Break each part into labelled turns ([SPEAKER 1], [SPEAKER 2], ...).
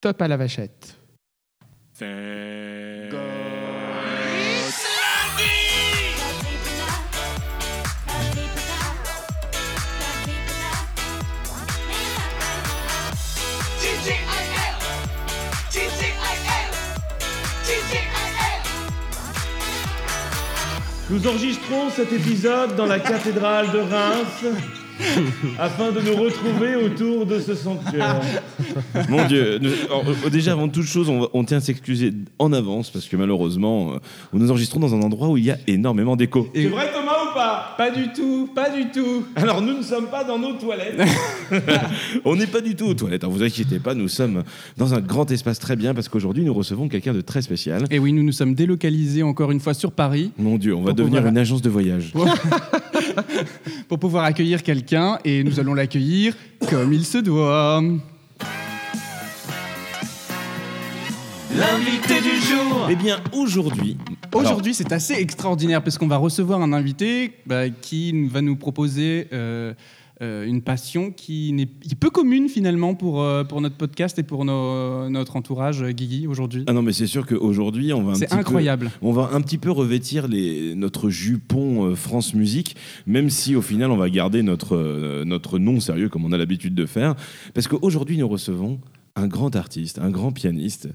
[SPEAKER 1] Top à la vachette.
[SPEAKER 2] Nous enregistrons cet épisode dans la cathédrale de Reims afin de nous retrouver autour de ce sanctuaire.
[SPEAKER 3] Mon Dieu, nous- alors, euh, déjà avant toute chose, on, va- on tient à s'excuser en avance parce que malheureusement, euh, nous enregistrons dans un endroit où il y a énormément d'écho.
[SPEAKER 2] C'est vrai Thomas ou pas?
[SPEAKER 1] Pas du tout, pas du tout.
[SPEAKER 2] Alors nous ne sommes pas dans nos toilettes.
[SPEAKER 3] On n'est pas du tout aux toilettes, hein, vous inquiétez pas, nous sommes dans un grand espace très bien parce qu'aujourd'hui nous recevons quelqu'un de très spécial.
[SPEAKER 1] Et oui, nous nous sommes délocalisés encore une fois sur Paris
[SPEAKER 3] Mon Dieu, on va devenir
[SPEAKER 1] pouvoir-
[SPEAKER 3] une agence de voyage.
[SPEAKER 1] pour pouvoir accueillir quelqu'un et nous allons l'accueillir comme il se doit.
[SPEAKER 2] L'invité du jour.
[SPEAKER 3] Eh bien, aujourd'hui,
[SPEAKER 1] Aujourd'hui, c'est assez extraordinaire parce qu'on va recevoir un invité bah, qui va nous proposer euh, une passion qui n'est est peu commune finalement pour, euh, pour notre podcast et pour nos- notre entourage, euh, Guigui, aujourd'hui.
[SPEAKER 3] ah non mais c'est sûr qu'aujourd'hui on va un
[SPEAKER 1] C'est
[SPEAKER 3] petit peu-
[SPEAKER 1] incroyable.
[SPEAKER 3] On va un petit peu revêtir les, notre jupon euh, France Musique, même si au final on va garder notre, euh, notre nom sérieux comme on a l'habitude de faire. Parce qu'aujourd'hui nous recevons un grand artiste, un grand pianiste.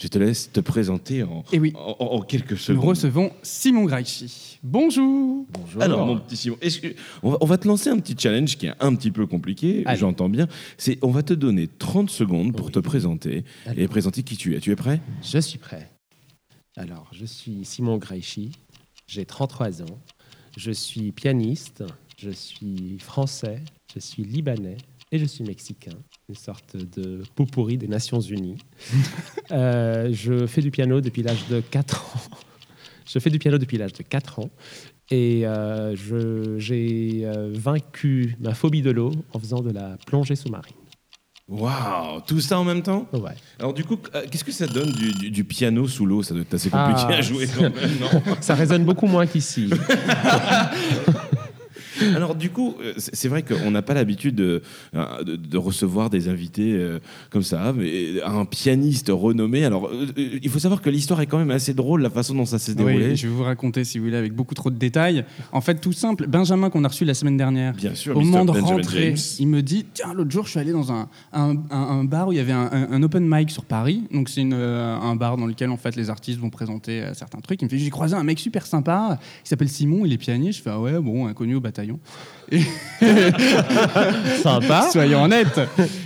[SPEAKER 3] Je te laisse te présenter en,
[SPEAKER 1] Et oui,
[SPEAKER 3] en, en quelques
[SPEAKER 1] nous
[SPEAKER 3] secondes.
[SPEAKER 1] recevons Simon Graichi. Bonjour
[SPEAKER 3] Alors mon petit Simon, que- on, va, on va te lancer un petit challenge qui est un petit peu compliqué, j'entends bien. C'est on va te donner 30 secondes pour
[SPEAKER 4] Oui.
[SPEAKER 3] te présenter
[SPEAKER 4] Allez.
[SPEAKER 3] et présenter qui tu es. Tu es prêt?
[SPEAKER 4] Je suis prêt. Alors, je suis Simon Greichi, j'ai 33 ans, je suis pianiste, je suis français, je suis libanais et je suis mexicain, une sorte de pot pourri des Nations Unies. Euh, je fais du piano depuis l'âge de 4 ans. Je fais du piano depuis l'âge de 4 ans et euh, j'ai euh, vaincu ma phobie de l'eau en faisant de la plongée sous-marine.
[SPEAKER 3] Waouh, tout ça en même temps?
[SPEAKER 4] Ouais.
[SPEAKER 3] Alors du coup, qu'est-ce que ça donne du, du- du piano sous l'eau? Ça doit être assez compliqué
[SPEAKER 4] Ah.
[SPEAKER 3] à jouer quand même, non?
[SPEAKER 4] Ça résonne beaucoup moins qu'ici.
[SPEAKER 3] Alors du coup, euh, c'est vrai qu'on n'a pas l'habitude de, euh, de- de recevoir des invités euh, comme ça, mais un pianiste renommé. Alors euh, il faut savoir que l'histoire est quand même assez drôle, la façon dont ça s'est déroulé.
[SPEAKER 1] Oui, je vais vous raconter si vous voulez avec beaucoup trop de détails. En fait, tout simple, Benjamin qu'on a reçu la semaine dernière,
[SPEAKER 3] Bien sûr,
[SPEAKER 1] Au
[SPEAKER 3] Mr.
[SPEAKER 1] moment de
[SPEAKER 3] Benjamin
[SPEAKER 1] rentrer,
[SPEAKER 3] James.
[SPEAKER 1] il me dit Tiens, l'autre jour, je suis allé dans un, un, un- un bar où il y avait un, open mic sur Paris. Donc, c'est un bar dans lequel en fait, les artistes vont présenter certains trucs. Il me fait J'ai croisé un mec super sympa, il s'appelle Simon, il est pianiste. Je fais Ah ouais, bon, inconnu au bataillon. Et-
[SPEAKER 4] Sympa.
[SPEAKER 1] Soyons honnêtes.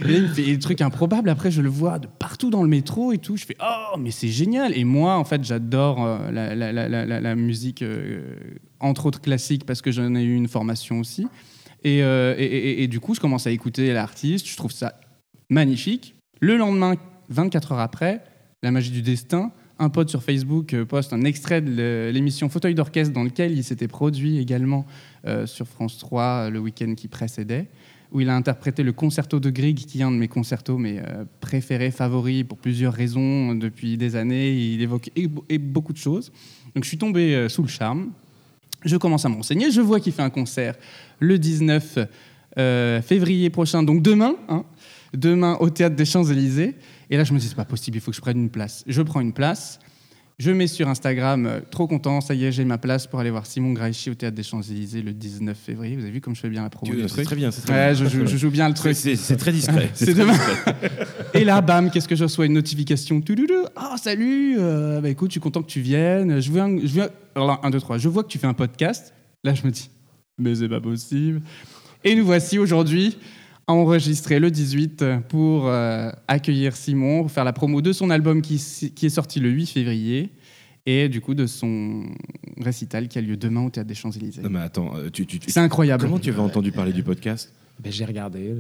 [SPEAKER 1] Et là, il me fait des trucs improbables. Après, je le vois de partout dans le métro et tout. Je fais Oh, mais c'est génial. Et moi, en fait, j'adore euh, la, la- la- la- la- la musique, euh, entre autres classique, parce que j'en ai eu une formation aussi. Et, euh, et- et- et du coup, je commence à écouter l'artiste. Je trouve ça magnifique. Le lendemain, 24 heures après, La magie du destin. Un pote sur Facebook poste un extrait de l'émission Fauteuil d'orchestre dans lequel il s'était produit également euh, sur France 3 euh, le week-end qui précédait, où il a interprété le concerto de Grieg, qui est un de mes concertos euh, préférés, favoris, pour plusieurs raisons depuis des années. Il évoque et- beaucoup de choses. Donc je suis tombé sous le charme. Je commence à m'enseigner. Je vois qu'il fait un concert le 19 euh, février prochain, donc demain, hein, demain au théâtre des Champs-Élysées. Et là, je me dis, c'est pas possible, il faut que je prenne une place. Je prends une place. Je mets sur Instagram, euh, trop content, ça y est, j'ai ma place pour aller voir Simon Greichi au théâtre des Champs-Élysées le 19 février. Vous avez vu comme je fais bien la promo
[SPEAKER 3] C'est très bien, c'est très
[SPEAKER 1] Ouais,
[SPEAKER 3] bien.
[SPEAKER 1] je, joue- je joue bien le truc.
[SPEAKER 3] C'est très discret.
[SPEAKER 1] C'est demain.
[SPEAKER 3] discret.
[SPEAKER 1] Et là, bam, qu'est-ce que je reçois Une notification. Ah, salut euh, Bah écoute, je suis content que tu viennes. Je viens, je viens. Alors là, un, deux, trois. Je vois que tu fais un podcast. Là, je me dis, mais c'est pas possible. Et nous voici aujourd'hui enregistrés le 18 pour euh, accueillir Simon, pour faire la promo de son album qui, est sorti le 8 février et du coup de son récital qui a lieu demain au Théâtre des Champs-Élysées.
[SPEAKER 3] Non mais attends, euh, tu, tu- tu-
[SPEAKER 1] C'est incroyable.
[SPEAKER 3] comment tu avais entendu parler du podcast?
[SPEAKER 4] Ben, J'ai regardé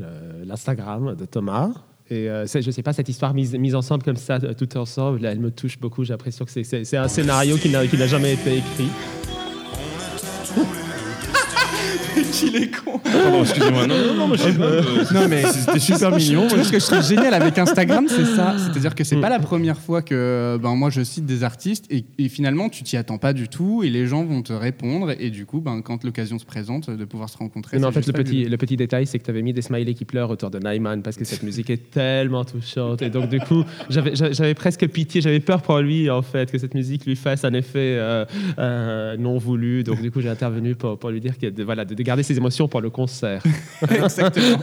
[SPEAKER 4] l'Instagram de Thomas. Et euh, je sais pas, cette histoire mise, mise ensemble comme ça, euh, tout ensemble, elle me touche beaucoup. J'ai l'impression que c'est- un scénario qui n'a qui n'a jamais été écrit.
[SPEAKER 1] qu'il est con.
[SPEAKER 3] Pardon, excusez-moi. Non, non, non, moi, je sais pas. euh,
[SPEAKER 1] Non, mais
[SPEAKER 3] C'était super mignon.
[SPEAKER 1] Tu vois, ce que je trouve génial avec Instagram, c'est ça. C'est-à-dire que c'est pas la première fois que ben, moi je cite des artistes et, et finalement tu t'y attends pas du tout et les gens vont te répondre et du coup, ben, quand l'occasion se présente de pouvoir se rencontrer.
[SPEAKER 4] Mais en
[SPEAKER 1] c'est
[SPEAKER 4] fait, le petit,
[SPEAKER 1] fabuleux.
[SPEAKER 4] le petit détail, c'est que tu avais mis des smileys qui pleurent autour de Nyman parce que cette musique est tellement touchante. Et donc, du coup, j'avais j'avais- j'avais presque pitié, j'avais peur pour lui, en fait, que cette musique lui fasse un effet euh, euh, non voulu. Donc, du coup, j'ai intervenu pour, pour lui dire que, de, voilà, de, de garder ses émotions pour le concert.
[SPEAKER 1] Exactement.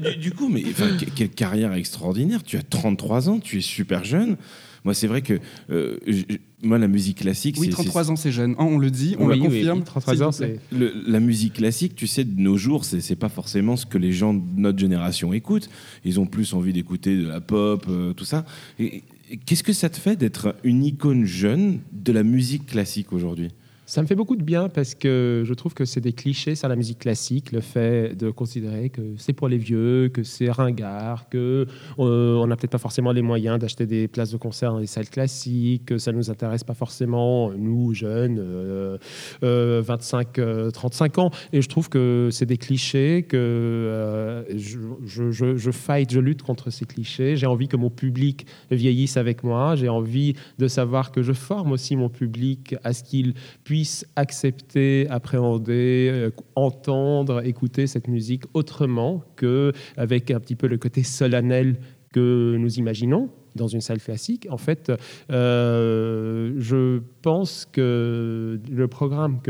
[SPEAKER 3] Du, du coup, mais enfin, que- quelle carrière extraordinaire. Tu as 33 ans, tu es super jeune. Moi, c'est vrai que euh, je- moi, la musique classique,
[SPEAKER 1] Oui,
[SPEAKER 3] c'est-
[SPEAKER 1] 33 ans, c'est jeune. Hein, on le dit, on
[SPEAKER 4] Oui,
[SPEAKER 1] le
[SPEAKER 4] oui,
[SPEAKER 1] confirme.
[SPEAKER 4] 33
[SPEAKER 1] s'il
[SPEAKER 4] ans, c'est.
[SPEAKER 3] La musique classique, tu sais, de nos jours, c'est c'est pas forcément ce que les gens de notre génération écoutent. Ils ont plus envie d'écouter de la pop, euh, tout ça. Et- et Qu'est-ce que ça te fait d'être une icône jeune de la musique classique aujourd'hui?
[SPEAKER 4] Ça me fait beaucoup de bien parce que je trouve que c'est des clichés sur la musique classique, le fait de considérer que c'est pour les vieux, que c'est ringard, que euh, on n'a peut-être pas forcément les moyens d'acheter des places de concert dans les salles classiques, que ça nous intéresse pas forcément nous jeunes, euh, euh, 25, euh, 35 ans. Et je trouve que c'est des clichés que je, je fight, je lutte contre ces clichés. J'ai envie que mon public vieillisse avec moi. J'ai envie de savoir que je forme aussi mon public à ce qu'il puisse accepter, appréhender, euh, entendre, écouter cette musique autrement que avec un petit peu le côté solennel que nous imaginons dans une salle classique. En fait, euh, je pense que les programmes,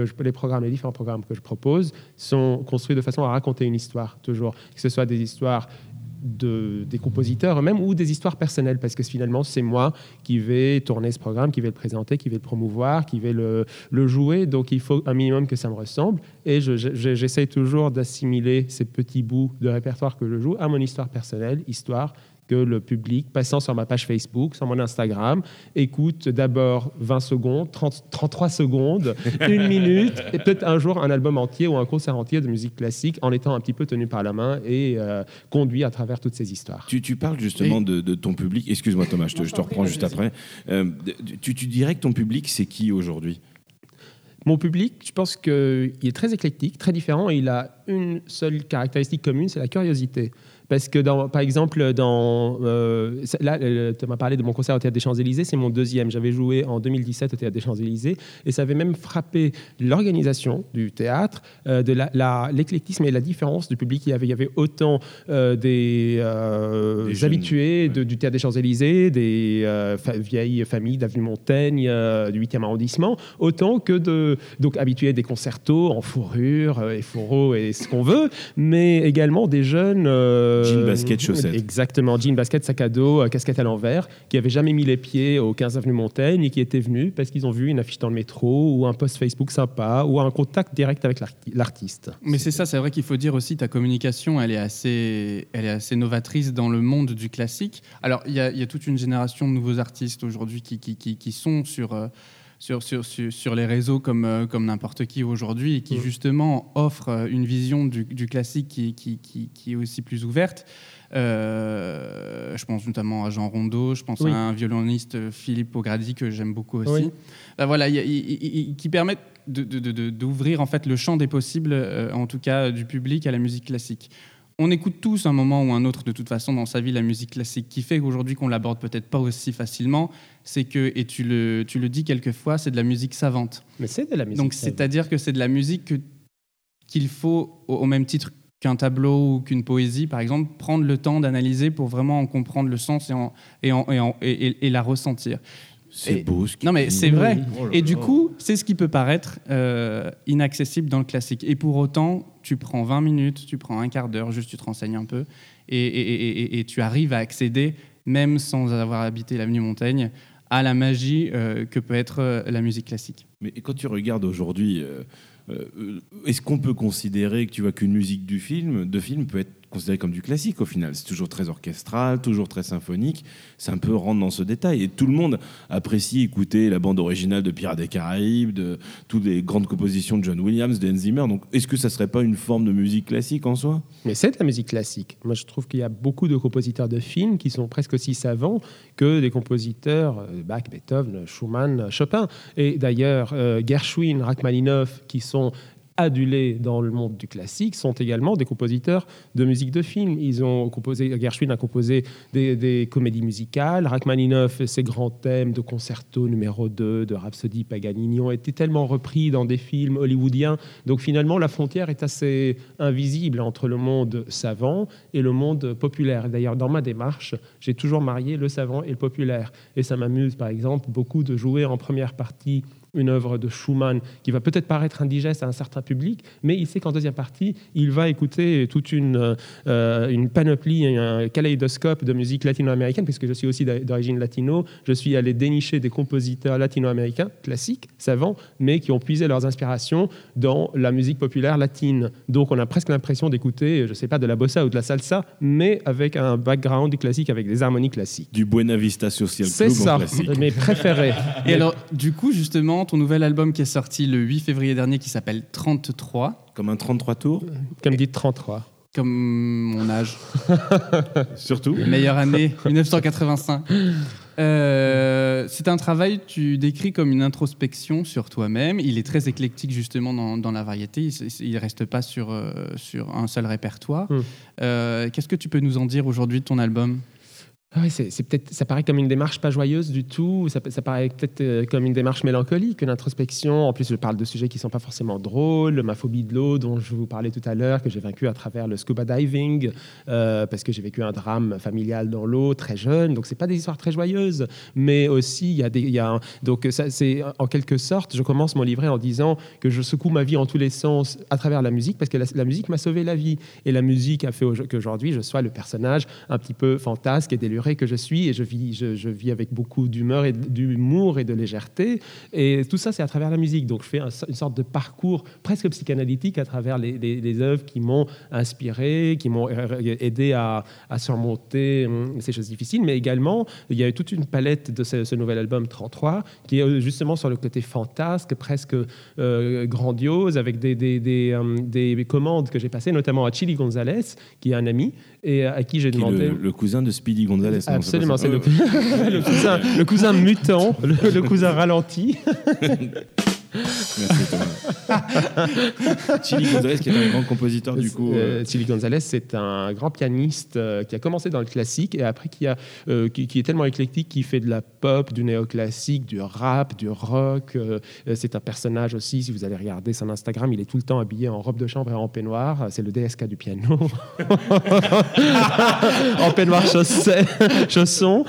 [SPEAKER 4] les différents programmes que je propose sont construits de façon à raconter une histoire toujours, que ce soit des histoires de, des compositeurs eux-mêmes ou des histoires personnelles, parce que finalement, c'est moi qui vais tourner ce programme, qui vais le présenter, qui vais le promouvoir, qui vais le, jouer. Donc, il faut un minimum que ça me ressemble. Et je- je- j'essaye toujours d'assimiler ces petits bouts de répertoire que je joue à mon histoire personnelle, histoire que le public, passant sur ma page Facebook, sur mon Instagram, écoute d'abord 20 secondes, 30, 33 secondes, une minute, et peut-être un jour un album entier ou un concert entier de musique classique en étant un petit peu tenu par la main et euh, conduit à travers toutes ces histoires.
[SPEAKER 3] tu, tu parles justement de, de ton public. Excuse-moi Thomas, je te, je te reprends juste après. Euh, tu, tu dirais que ton public, c'est qui aujourd'hui?
[SPEAKER 4] Mon public, je pense qu'il est très éclectique, très différent, et il a une seule caractéristique commune, c'est la curiosité. Parce que, dans, par exemple, dans, euh, là, tu m'as parlé de mon concert au Théâtre des Champs-Élysées, c'est mon deuxième. J'avais joué en 2017 au Théâtre des Champs-Élysées, et ça avait même frappé l'organisation du théâtre, euh, de l'éclectisme et la différence du public. Il y avait, il y avait autant euh, des,
[SPEAKER 3] Des jeunes,
[SPEAKER 4] habitués de- du Théâtre des Champs-Élysées, des fa- vieilles familles d'avenue Montaigne, du 8e arrondissement, autant que de donc habitués des concertos en fourrure et fourreau et ce qu'on veut, mais également des jeunes
[SPEAKER 3] Jean basket, chaussettes.
[SPEAKER 4] Exactement, jean basket, sac à dos, euh, casquette à l'envers, qui avaient jamais mis les pieds au 15 avenue Montaigne et qui étaient venus parce qu'ils ont vu une affiche dans le métro ou un post Facebook sympa ou un contact direct avec l'arti- l'artiste.
[SPEAKER 1] Mais c'est ça, c'est vrai qu'il faut dire aussi ta communication, elle est assez, elle est assez novatrice dans le monde du classique. Alors il y a, il y a toute une génération de nouveaux artistes aujourd'hui qui, qui, qui, qui sont sur, euh, sur, sur, sur, sur les réseaux comme, euh, comme n'importe qui aujourd'hui et qui
[SPEAKER 4] Mm.
[SPEAKER 1] justement offrent euh, une vision du, du classique qui, qui, qui, qui est aussi plus ouverte. Euh, je pense notamment à Jean Rondeau, je pense
[SPEAKER 4] Oui.
[SPEAKER 1] à un violoniste Philippe Ogradi que j'aime beaucoup aussi.
[SPEAKER 4] Oui.
[SPEAKER 1] Euh, voilà, y a- qui permettent d'ouvrir en fait le champ des possibles, euh, en tout cas du public à la musique classique. On écoute tous un moment ou un autre de toute façon dans sa vie la musique classique. Qui fait qu'aujourd'hui qu'on l'aborde peut-être pas aussi facilement, c'est que et tu le tu le dis quelquefois, c'est de la musique savante.
[SPEAKER 4] Mais c'est de la musique.
[SPEAKER 1] Donc c'est-à-dire que c'est de la musique que- qu'il faut au, au même titre qu'un tableau ou qu'une poésie, par exemple, prendre le temps d'analyser pour vraiment en comprendre le sens et, en- et, en- et en- et la ressentir.
[SPEAKER 3] C'est beau ce
[SPEAKER 1] Non mais c'est vrai.
[SPEAKER 3] Oh
[SPEAKER 1] Et du coup, c'est ce qui peut paraître euh, inaccessible dans le classique. Et pour autant, tu prends 20 minutes, tu prends un quart d'heure, juste tu te renseignes un peu, et, tu arrives à accéder, même sans avoir habité l'avenue Montaigne, à la magie euh, que peut être euh, la musique classique.
[SPEAKER 3] Mais quand tu regardes aujourd'hui, euh, est-ce qu'on peut considérer que tu vois qu'une musique du film, de film peut être considérée comme du classique au final C'est toujours très orchestral, toujours très symphonique. C'est un peu rendre dans ce détail. Et tout le monde apprécie écouter la bande originale de Pirates des Caraïbes, de toutes les grandes compositions de John Williams, de Hans Zimmer. Donc, est-ce que ça serait pas une forme de musique classique en soi?
[SPEAKER 4] Mais c'est de la musique classique. Moi, je trouve qu'il y a beaucoup de compositeurs de films qui sont presque aussi savants que des compositeurs euh, Bach, Beethoven, Schumann, Chopin. Et d'ailleurs, euh, Gershwin, Rachmaninoff, qui sont adulés dans le monde du classique sont également des compositeurs de musique de film. Ils ont composé, Gershwin a composé des, comédies musicales, Rachmaninoff, ses grands thèmes de concerto numéro 2, de Rhapsody Paganini ont été tellement repris dans des films hollywoodiens. Donc finalement, la frontière est assez invisible entre le monde savant et le monde populaire. D'ailleurs, dans ma démarche, j'ai toujours marié le savant et le populaire. Et ça m'amuse, par exemple, beaucoup de jouer en première partie une œuvre de Schumann qui va peut-être paraître indigeste à un certain public, mais il sait qu'en deuxième partie, il va écouter toute une, euh, une panoplie, un kaléidoscope de musique latino-américaine, puisque je suis aussi d'origine latino. Je suis allé dénicher des compositeurs latino-américains classiques, savants, mais qui ont puisé leurs inspirations dans la musique populaire latine. Donc on a presque l'impression d'écouter, je ne sais pas, de la bossa ou de la salsa, mais avec un background classique, avec des harmonies classiques.
[SPEAKER 3] Du Buena Vista Social Club
[SPEAKER 4] C'est ça, mes préférés.
[SPEAKER 1] Et alors, du coup, justement, ton nouvel album qui est sorti le 8 février dernier, qui s'appelle 33,
[SPEAKER 3] Comme un 33 tours,
[SPEAKER 4] Comme dit 33.
[SPEAKER 1] comme mon âge,
[SPEAKER 3] surtout.
[SPEAKER 1] meilleure année, 1985. Euh, c'est un travail, tu décris comme une introspection sur toi-même. Il est très éclectique justement dans, dans la variété. Il ne reste pas sur, euh, sur un seul répertoire.
[SPEAKER 4] Mm.
[SPEAKER 1] Euh, Qu'est-ce que tu peux nous en dire aujourd'hui de ton album?
[SPEAKER 4] Ouais, c'est, peut-être, ça paraît comme une démarche pas joyeuse du tout. Ça, ça paraît peut-être euh, comme une démarche mélancolique, une introspection. En plus, je parle de sujets qui sont pas forcément drôles. Ma phobie de l'eau, dont je vous parlais tout à l'heure, que j'ai vaincu à travers le scuba diving, euh, parce que j'ai vécu un drame familial dans l'eau très jeune. Donc, c'est pas des histoires très joyeuses, mais aussi il y a donc ça, c'est en quelque sorte, je commence mon livret en disant que je secoue ma vie en tous les sens à travers la musique, parce que la, la musique m'a sauvé la vie, et la musique a fait au- qu'aujourd'hui je sois le personnage un petit peu fantasque et déluré que je suis, et je vis, avec beaucoup d'humeur et d'humour et de légèreté, et tout ça c'est à travers la musique. Donc je fais un- une sorte de parcours presque psychanalytique à travers les, œuvres qui m'ont inspiré, qui m'ont euh, aidé à, surmonter hum, ces choses difficiles, mais également il y a eu toute une palette de ce, nouvel album 33 qui est euh, justement sur le côté fantasque, presque euh, grandiose, avec des, euh, des commandes que j'ai passées, notamment à Chili Gonzalez, qui est un ami, et à qui j'ai demandé...
[SPEAKER 3] le, le cousin de Speedy Gonzalez.
[SPEAKER 4] Absolument,
[SPEAKER 3] c'est pas
[SPEAKER 4] le, cousin, le cousin mutant, le, le cousin ralenti.
[SPEAKER 3] Merci Thomas. Chili Gonzalez, qui est un grand compositeur du coup. euh,
[SPEAKER 4] Euh, Chili Gonzalez, c'est un grand pianiste euh, qui a commencé dans le classique et après qui, a, euh, qui, qui est tellement éclectique qu'il fait de la pop, du néoclassique, du rap, du rock. c'est un personnage aussi, si vous allez regarder son Instagram, il est tout le temps habillé en robe de chambre et en peignoir. C'est le DSK du piano. en peignoir chausson.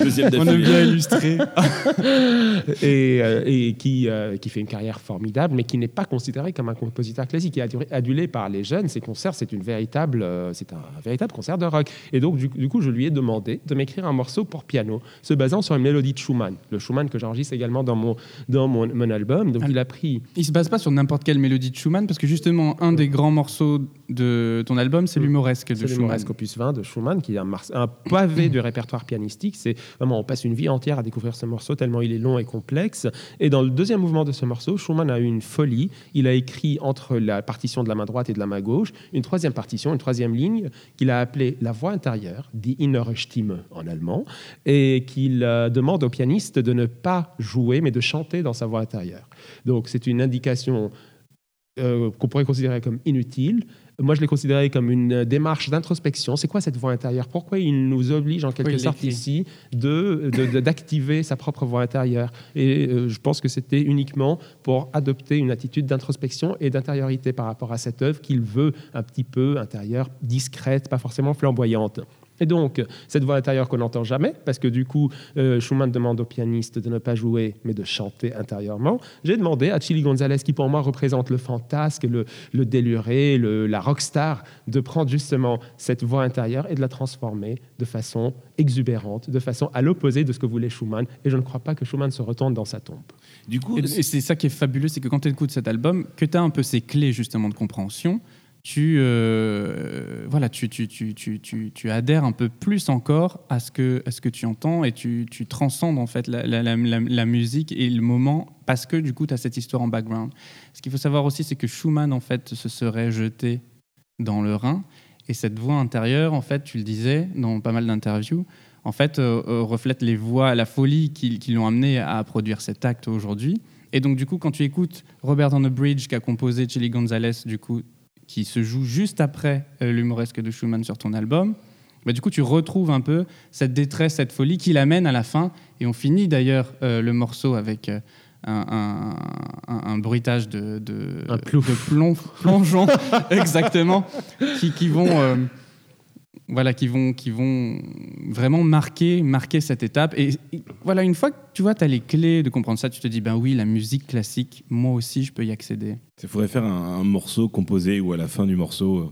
[SPEAKER 3] Deuxième
[SPEAKER 1] On a
[SPEAKER 3] d'affilée.
[SPEAKER 1] bien illustré.
[SPEAKER 4] et, euh, et qui, euh, qui fait une carrière formidable, mais qui n'est pas considéré comme un compositeur classique, qui est adulé, par les jeunes. Ses concerts, c'est une véritable, euh, c'est un, véritable concert de rock. Et donc, du, du coup, je lui ai demandé de m'écrire un morceau pour piano, se basant sur une mélodie de Schumann, le Schumann que j'enregistre également dans mon, dans mon, mon album. Donc,
[SPEAKER 1] Ah.
[SPEAKER 4] il a pris
[SPEAKER 1] Il se base pas sur n'importe quelle mélodie de Schumann, parce que justement, un des grands morceaux de ton album, c'est
[SPEAKER 4] Mm.
[SPEAKER 1] l'humoresque de Schumann.
[SPEAKER 4] Mauresque opus 20 de Schumann, qui est un pavé du répertoire pianistique. C'est vraiment, on passe une vie entière à découvrir ce morceau tellement il est long et complexe. Et dans le deuxième mouvement de ce morceau, Schumann a eu une folie. Il a écrit entre la partition de la main droite et de la main gauche une troisième partition, une troisième ligne qu'il a appelée la voix intérieure, die innere Stimme en allemand, et qu'il euh, demande au pianiste de ne pas jouer mais de chanter dans sa voix intérieure. Donc c'est une indication euh, qu'on pourrait considérer comme inutile. Moi, je l'ai considéré comme une euh, démarche d'introspection. C'est quoi cette voix intérieure? Pourquoi il nous oblige en quelque sorte ici de, de- de- d'activer sa propre voix intérieure? Et euh, je pense que c'était uniquement pour adopter une attitude d'introspection et d'intériorité par rapport à cette œuvre qu'il veut un petit peu intérieure, discrète, pas forcément flamboyante. Et donc, cette voix intérieure qu'on n'entend jamais, parce que du coup, euh, Schumann demande au pianiste de ne pas jouer, mais de chanter intérieurement, j'ai demandé à Chili Gonzalez, qui pour moi représente le fantasque, le, le déluré, le- la rockstar, de prendre justement cette voix intérieure et de la transformer de façon exubérante, de façon à l'opposé de ce que voulait Schumann. Et je ne crois pas que Schumann se retourne dans sa tombe.
[SPEAKER 3] Du coup,
[SPEAKER 1] c'est ça qui est fabuleux, c'est que quand tu écoutes cet album, que tu as un peu ces clés justement de compréhension, tu, euh, voilà, tu, tu, tu, adhères un peu plus encore à ce que, à ce que tu entends et tu, transcendes en fait la, la- la musique et le moment parce que du coup tu as cette histoire en background. Ce qu'il faut savoir aussi, c'est que Schumann en fait se serait jeté dans le Rhin et cette voix intérieure, en fait, tu le disais dans pas mal d'interviews, en fait, euh, euh, reflète les voix, la folie qui, qui l'ont amené à produire cet acte aujourd'hui. Et donc, du coup, quand tu écoutes Robert on the Bridge, qui a composé Chili Gonzalez, du coup, qui se joue juste après euh, l'humoresque de Schumann sur ton album, bah, du coup, tu retrouves un peu cette détresse, cette folie qui l'amène à la fin. Et on finit d'ailleurs euh, le morceau avec euh, un, un- un- un bruitage de, de,
[SPEAKER 4] Un plouf.
[SPEAKER 1] de plomb, plongeon, exactement, qui, qui vont. euh, voilà, qui vont, qui vont vraiment marquer, marquer cette étape. Et, et voilà, une fois que tu vois, tu as les clés de comprendre ça, tu te dis, ben oui, la musique classique, moi aussi, je peux y accéder.
[SPEAKER 3] Il faudrait faire un, un morceau composé où à la fin du morceau. euh,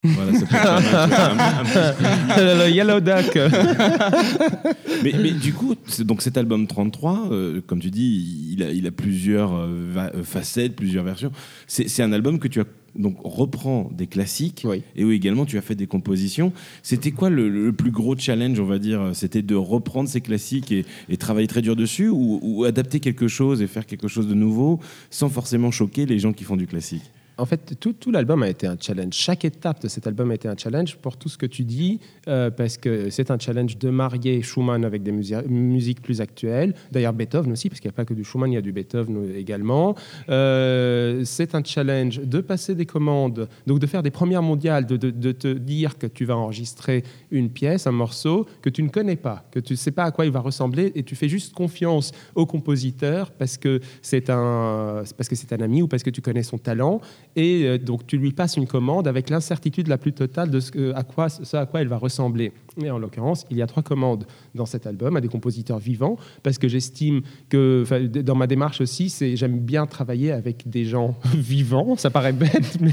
[SPEAKER 3] voilà, ça peut être un-
[SPEAKER 4] Yellow Duck.
[SPEAKER 3] mais, mais du coup, c'est- donc cet album 33, euh, comme tu dis, il a, il a plusieurs euh, va- facettes, plusieurs versions. C'est c'est un album que tu as donc reprend des classiques
[SPEAKER 4] Oui.
[SPEAKER 3] et où également tu as fait des compositions. C'était quoi le, le plus gros challenge, on va dire C'était de reprendre ces classiques et, et travailler très dur dessus ou, ou adapter quelque chose et faire quelque chose de nouveau sans forcément choquer les gens qui font du classique?
[SPEAKER 4] En fait, tout, l'album a été un challenge. Chaque étape de cet album a été un challenge pour tout ce que tu dis, euh, parce que c'est un challenge de marier Schumann avec des musi- musiques plus actuelles. D'ailleurs, Beethoven aussi, parce qu'il n'y a pas que du Schumann, il y a du Beethoven également. Euh, c'est un challenge de passer des commandes, donc de faire des premières mondiales, de te dire que tu vas enregistrer une pièce, un morceau que tu ne connais pas, que tu ne sais pas à quoi il va ressembler, et tu fais juste confiance au compositeur parce que c'est un, parce que c'est un ami ou parce que tu connais son talent et euh, donc tu lui passes une commande avec l'incertitude la plus totale de ce, à quoi, ce à quoi elle va ressembler. Et en l'occurrence, il y a trois commandes dans cet album à des compositeurs vivants, parce que j'estime que, dans ma démarche aussi, c'est j'aime bien travailler avec des gens vivants. Ça paraît bête, mais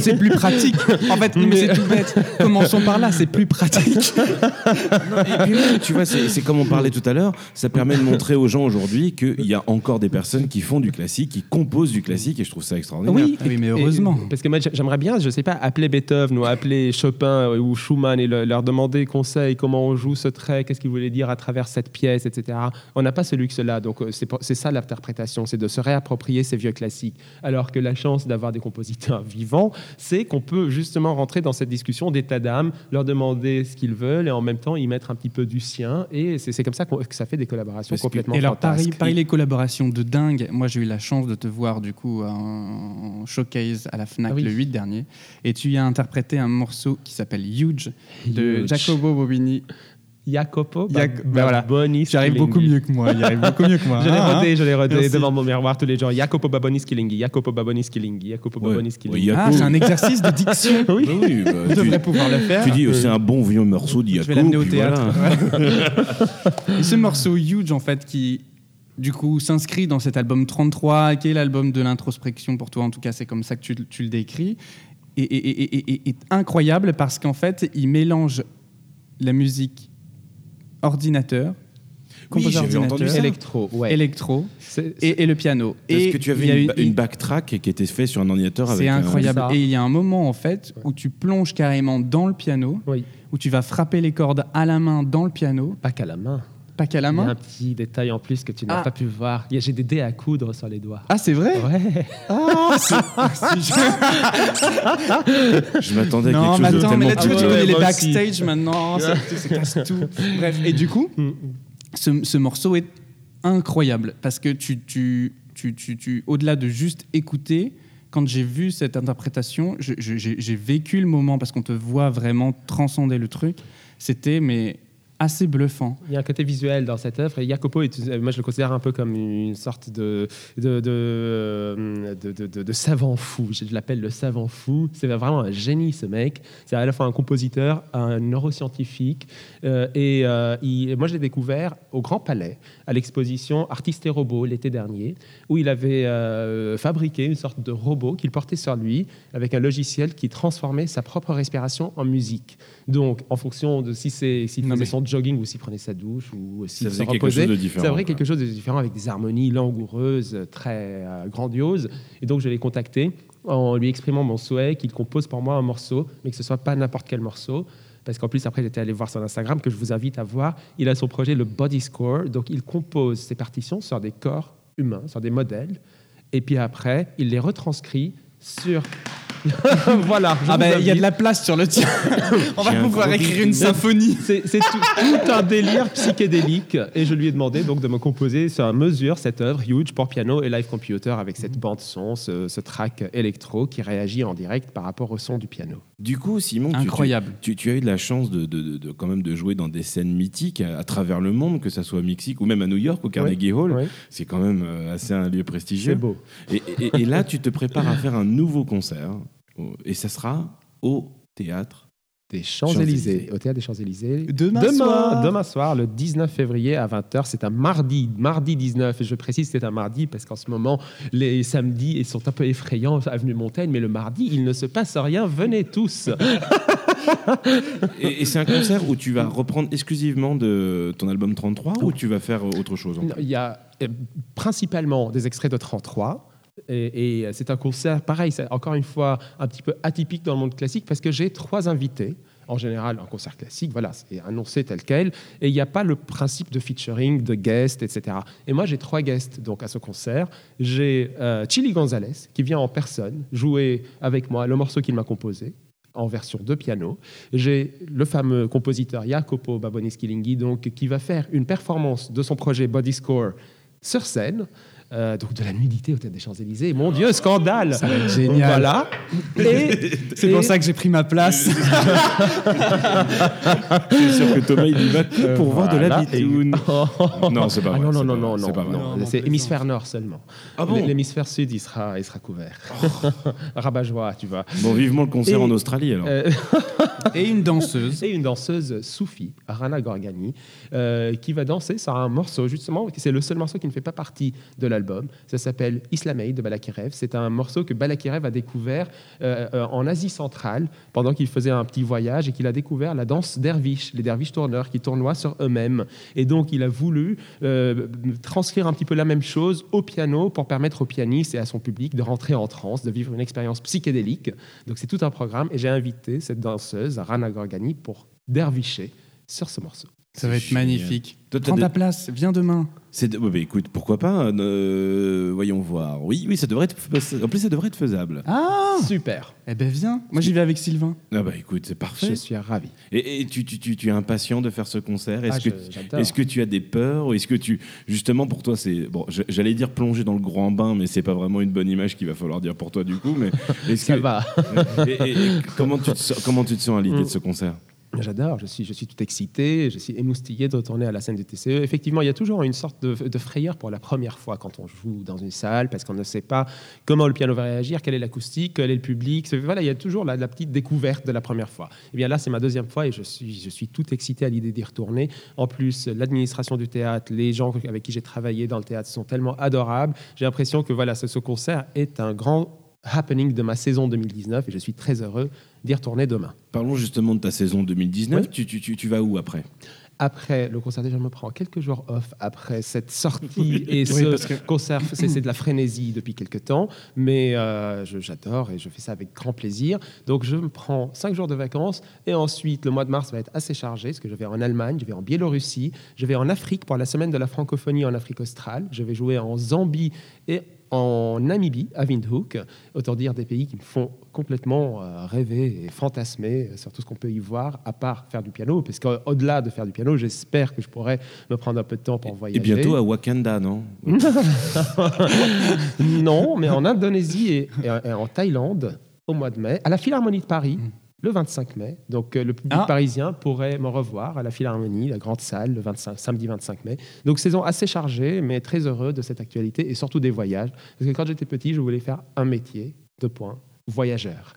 [SPEAKER 1] C'est plus pratique. En fait, mais c'est tout bête. Commençons par là, c'est plus pratique.
[SPEAKER 3] Et puis même, tu vois, c'est c'est comme on parlait tout à l'heure, ça permet de montrer aux gens aujourd'hui qu'il y a encore des personnes qui font du classique, qui composent du classique, et je trouve ça extraordinaire.
[SPEAKER 4] Oui,
[SPEAKER 1] Ah oui, mais
[SPEAKER 4] et-
[SPEAKER 1] heureusement.
[SPEAKER 4] parce que moi, j'a- j'aimerais bien, je sais pas, appeler Beethoven ou appeler Chopin ou Schumann et le- leur demander conseil, comment on joue ce trait, qu'est-ce qu'il voulait dire à travers cette pièce, etc. On n'a pas ce luxe-là. Donc, euh, c'est ça l'interprétation, c'est de se réapproprier ces vieux classiques. Alors que la chance d'avoir des compositeurs vivants, c'est qu'on peut justement rentrer dans cette discussion d'état d'âme, leur demander ce qu'ils veulent et en même temps y mettre un petit peu du sien. Et c'est comme ça que ça fait des collaborations
[SPEAKER 3] Parce que-
[SPEAKER 4] complètement
[SPEAKER 1] Et alors,
[SPEAKER 4] fantasques.
[SPEAKER 1] pareil, pareil, les collaborations de dingue. Moi, j'ai eu la chance de te voir, du coup, en showcase à la FNAC
[SPEAKER 4] Ah oui.
[SPEAKER 1] le 8 dernier. Et tu y as interprété un morceau qui s'appelle Huge de
[SPEAKER 4] Huge.
[SPEAKER 1] Jacobo Bobini.
[SPEAKER 4] Jacopo
[SPEAKER 1] Jac-
[SPEAKER 4] Ba-
[SPEAKER 1] ben voilà.
[SPEAKER 4] Baboni
[SPEAKER 1] J'arrive beaucoup mieux que moi. Il arrive beaucoup mieux que moi.
[SPEAKER 4] Je l'ai
[SPEAKER 1] Ah,
[SPEAKER 4] rodé, je l'ai rodé devant mon miroir tous les jours. Jacopo Baboni Skilinghi, Jacopo Baboni Skilinghi, Jacopo
[SPEAKER 3] Ouais.
[SPEAKER 4] Baboni
[SPEAKER 3] Ouais.
[SPEAKER 1] Ah,
[SPEAKER 3] Jacopo.
[SPEAKER 1] c'est un exercice de diction.
[SPEAKER 4] Oui.
[SPEAKER 3] Bah oui, bah,
[SPEAKER 1] Je
[SPEAKER 3] tu,
[SPEAKER 1] devrais pouvoir le faire.
[SPEAKER 3] tu dis, euh, c'est un bon vieux morceau
[SPEAKER 1] Je
[SPEAKER 3] d'Iaco.
[SPEAKER 1] vais l'amener au théâtre.
[SPEAKER 3] voilà.
[SPEAKER 1] Et ce morceau Huge, en fait, qui du coup s'inscrit dans cet album 33, qui est l'album de l'introspection pour toi, en tout cas, c'est comme ça que tu, tu le décris, est incroyable parce qu'en fait, il mélange la musique ordinateur, composé ordinateur.
[SPEAKER 4] Électro, ouais.
[SPEAKER 1] électro et, et le piano.
[SPEAKER 3] Parce
[SPEAKER 1] et
[SPEAKER 3] que tu avais
[SPEAKER 1] il y a
[SPEAKER 3] une, une backtrack qui était faite sur un ordinateur avec
[SPEAKER 1] C'est incroyable. Et il y a un moment, en fait, où tu plonges carrément dans le piano,
[SPEAKER 4] Oui.
[SPEAKER 1] où tu vas frapper les cordes à la main dans le piano,
[SPEAKER 4] Pas qu'à la main.
[SPEAKER 1] Pas qu'à la
[SPEAKER 4] Il y a
[SPEAKER 1] main.
[SPEAKER 4] un petit détail en plus que tu n'as
[SPEAKER 1] Ah.
[SPEAKER 4] pas pu voir. J'ai des dés à coudre sur les doigts.
[SPEAKER 1] Ah, c'est vrai?
[SPEAKER 4] Ouais.
[SPEAKER 1] Ah, c'est-
[SPEAKER 3] Je m'attendais à
[SPEAKER 1] Non,
[SPEAKER 3] quelque
[SPEAKER 1] mais
[SPEAKER 3] chose de
[SPEAKER 1] attends, mais là,
[SPEAKER 3] tellement
[SPEAKER 1] tu veux
[SPEAKER 4] Ah
[SPEAKER 1] tu
[SPEAKER 4] ouais,
[SPEAKER 1] connais les
[SPEAKER 4] aussi.
[SPEAKER 1] backstage maintenant, ça, ça casse tout. Bref, et du coup, ce, ce morceau est incroyable parce que tu, tu, tu, tu, tu- au-delà de juste écouter, quand j'ai vu cette interprétation, je- je- j'ai j'ai vécu le moment parce qu'on te voit vraiment transcender le truc. C'était mais assez bluffant.
[SPEAKER 4] Il y a un côté visuel dans cette œuvre et Jacopo, moi je le considère un peu comme une sorte euh, de, de- savant fou. Je l'appelle le savant fou. C'est vraiment un génie ce mec. C'est à la fois un compositeur, un neuroscientifique. euh, et euh, il- moi je l'ai découvert au Grand Palais, à l'exposition Artistes et robots l'été dernier, où il avait fabriqué une sorte de robot qu'il portait sur lui avec un logiciel qui transformait sa propre respiration en musique. Donc en fonction de si c'est s'il faisait
[SPEAKER 1] mais-
[SPEAKER 4] son jogging ou s'il prenait sa douche ou s'il se
[SPEAKER 3] faisait quelque
[SPEAKER 4] reposait.
[SPEAKER 3] chose de différent,
[SPEAKER 4] Ça faisait
[SPEAKER 3] quoi.
[SPEAKER 4] quelque chose de différent avec des harmonies langoureuses, très euh, grandioses. Et donc je l'ai contacté en lui exprimant mon souhait qu'il compose pour moi un morceau, mais que ce soit pas n'importe quel morceau. Parce qu'en plus, après, j'étais allé voir son Instagram, que je vous invite à voir. Il a son projet, le Body Score. Donc, il compose ses partitions sur des corps humains, sur des modèles. Et puis après, il les retranscrit sur voilà.
[SPEAKER 1] Ah bah il y a de la place sur le tien. On va pouvoir écrire une symphonie.
[SPEAKER 4] C'est c'est tout, tout un délire psychédélique et je lui ai demandé donc de me composer sur mesure cette œuvre huge pour piano et live computer avec cette bande son, ce, ce track électro qui réagit en direct par rapport au son du piano.
[SPEAKER 3] Du coup, Simon, tu-
[SPEAKER 1] Incroyable.
[SPEAKER 3] Tu, tu as eu de la chance de, de- de- de- quand même de jouer dans des scènes mythiques à, à travers le monde, que ça soit au Mexique ou même à New York, au Carnegie Hall.
[SPEAKER 4] Oui,
[SPEAKER 3] C'est quand même euh, assez un lieu
[SPEAKER 4] c'est
[SPEAKER 3] prestigieux.
[SPEAKER 4] beau.
[SPEAKER 3] Et, et- et là, tu te prépares à faire un nouveau concert. Et ça sera au théâtre.
[SPEAKER 4] Des Champs-Élysées, au théâtre des Champs-Élysées.
[SPEAKER 1] Demain
[SPEAKER 4] demain,
[SPEAKER 1] soir.
[SPEAKER 4] demain soir, le 19 février à 20h. C'est un mardi, mardi 19. Et je précise que c'est un mardi parce qu'en ce moment, les samedis ils sont un peu effrayants, avenue Montaigne, mais le mardi, il ne se passe rien. Venez tous.
[SPEAKER 3] Et, et c'est un concert où tu vas reprendre exclusivement de ton album 33 ou tu vas faire autre chose
[SPEAKER 4] Il y a euh, principalement des extraits de 33. Et, c'est un concert, pareil, c'est encore une fois un petit peu atypique dans le monde classique parce que j'ai trois invités. En général, un concert classique, voilà, c'est annoncé tel quel. Et il n'y a pas le principe de featuring, de guest, etc. Et moi, j'ai trois guests donc, à ce concert. J'ai euh, Chili Gonzalez qui vient en personne jouer avec moi le morceau qu'il m'a composé en version de piano. J'ai le fameux compositeur Jacopo Baboni Schilinghi, donc, qui va faire une performance de son projet Body Score sur scène. Euh, donc de la nudité au Théâtre des Champs-Élysées. Mon Dieu, scandale
[SPEAKER 1] Ça va être génial.
[SPEAKER 4] Voilà.
[SPEAKER 1] C'est
[SPEAKER 4] et-
[SPEAKER 1] pour ça que j'ai pris ma place.
[SPEAKER 3] Je suis sûr que Thomas, il y va que pour voir de la
[SPEAKER 4] voilà.
[SPEAKER 3] bitoune. Non, c'est pas
[SPEAKER 4] Ah
[SPEAKER 3] vrai.
[SPEAKER 4] non, non,
[SPEAKER 3] c'est
[SPEAKER 4] non,
[SPEAKER 3] pas-
[SPEAKER 4] non,
[SPEAKER 3] c'est
[SPEAKER 4] non,
[SPEAKER 3] pas vrai.
[SPEAKER 4] non,
[SPEAKER 1] Non, non,
[SPEAKER 4] c'est hémisphère nord seulement.
[SPEAKER 3] Ah bon
[SPEAKER 4] L'hémisphère sud, il sera, il sera couvert. Rabat-joie, tu vois.
[SPEAKER 3] Bon, vivement le concert
[SPEAKER 4] Et-
[SPEAKER 3] en Australie alors.
[SPEAKER 4] Euh,
[SPEAKER 1] Et une danseuse.
[SPEAKER 4] et une danseuse soufie, Rana Gorgani, euh, qui va danser sur un morceau, justement, c'est le seul morceau qui ne fait pas partie de l'album. Ça s'appelle Islamei de Balakirev. C'est un morceau que Balakirev a découvert euh, euh, en Asie centrale pendant qu'il faisait un petit voyage et qu'il a découvert la danse derviche, les derviches tourneurs qui tournoient sur eux-mêmes. Et donc, il a voulu euh, transcrire un petit peu la même chose au piano pour permettre au pianiste et à son public de rentrer en transe, de vivre une expérience psychédélique. Donc, c'est tout un programme et j'ai invité cette danseuse, Rana Gorgani, pour dervicher sur ce morceau.
[SPEAKER 1] Ça va être
[SPEAKER 3] Génial.
[SPEAKER 1] magnifique.
[SPEAKER 3] Toi,
[SPEAKER 1] Prends
[SPEAKER 3] des-
[SPEAKER 1] ta place, viens demain.
[SPEAKER 3] C'est de- ouais, bah, écoute, pourquoi pas euh, Voyons voir. Oui, oui, ça devrait être. En plus, ça devrait être faisable.
[SPEAKER 1] Ah
[SPEAKER 4] Super,
[SPEAKER 1] Eh ben viens. Moi j'y vais avec Sylvain.
[SPEAKER 3] Ah bah écoute, c'est parfait.
[SPEAKER 4] je suis ravi.
[SPEAKER 3] Et, et tu, tu, tu, tu es impatient de faire ce concert? Est-ce
[SPEAKER 4] Ah,
[SPEAKER 3] que, est-ce que tu as des peurs? Ou Est-ce que tu, justement, pour toi, c'est bon J'allais dire plonger dans le grand bain, mais c'est pas vraiment une bonne image qu'il va falloir dire pour toi du coup. Mais est-ce
[SPEAKER 4] Ça
[SPEAKER 3] que
[SPEAKER 4] va.
[SPEAKER 3] et- et- et comment tu te sens, comment tu te sens à l'idée de ce concert?
[SPEAKER 4] J'adore, je suis, je suis tout excité, je suis émoustillé de retourner à la scène du TCE. Effectivement, il y a toujours une sorte de, frayeur pour la première fois quand on joue dans une salle, parce qu'on ne sait pas comment le piano va réagir, quelle est l'acoustique, quel est le public. Voilà, il y a toujours la, petite découverte de la première fois. Et bien là, c'est ma deuxième fois et je suis, je suis tout excité à l'idée d'y retourner. En plus, l'administration du théâtre, les gens avec qui j'ai travaillé dans le théâtre sont tellement adorables. J'ai l'impression que voilà, ce, ce concert est un grand happening de ma saison 2019 et je suis très heureux d'y retourner demain.
[SPEAKER 3] Parlons justement de ta saison 2019.
[SPEAKER 4] Oui.
[SPEAKER 3] Tu, tu, tu, tu vas où après?
[SPEAKER 4] Après le concert, déjà, je me prends quelques jours off après cette sortie et ce
[SPEAKER 1] que-
[SPEAKER 4] concert. C'est de la frénésie depuis quelques temps, mais euh, j'adore et je fais ça avec grand plaisir. Donc, je me prends cinq jours de vacances et ensuite, le mois de mars va être assez chargé parce que je vais en Allemagne, je vais en Biélorussie, je vais en Afrique pour la semaine de la francophonie en Afrique australe. Je vais jouer en Zambie et en Namibie, à Windhoek. Autant dire des pays qui me font complètement euh, rêver et fantasmer sur tout ce qu'on peut y voir, à part faire du piano, parce qu'au-delà de faire du piano, j'espère que je pourrais me prendre un peu de temps pour voyager.
[SPEAKER 3] Et bientôt à Wakanda, non
[SPEAKER 4] Non, mais en Indonésie et, et- et en Thaïlande au mois de mai, à la Philharmonie de Paris. Le 25 mai, donc euh, le public
[SPEAKER 1] Ah.
[SPEAKER 4] parisien pourrait me revoir à la Philharmonie, la grande salle, le 25, samedi 25 mai. Donc saison assez chargée, mais très heureux de cette actualité et surtout des voyages. Parce que quand j'étais petit, je voulais faire un métier, deux points, voyageur.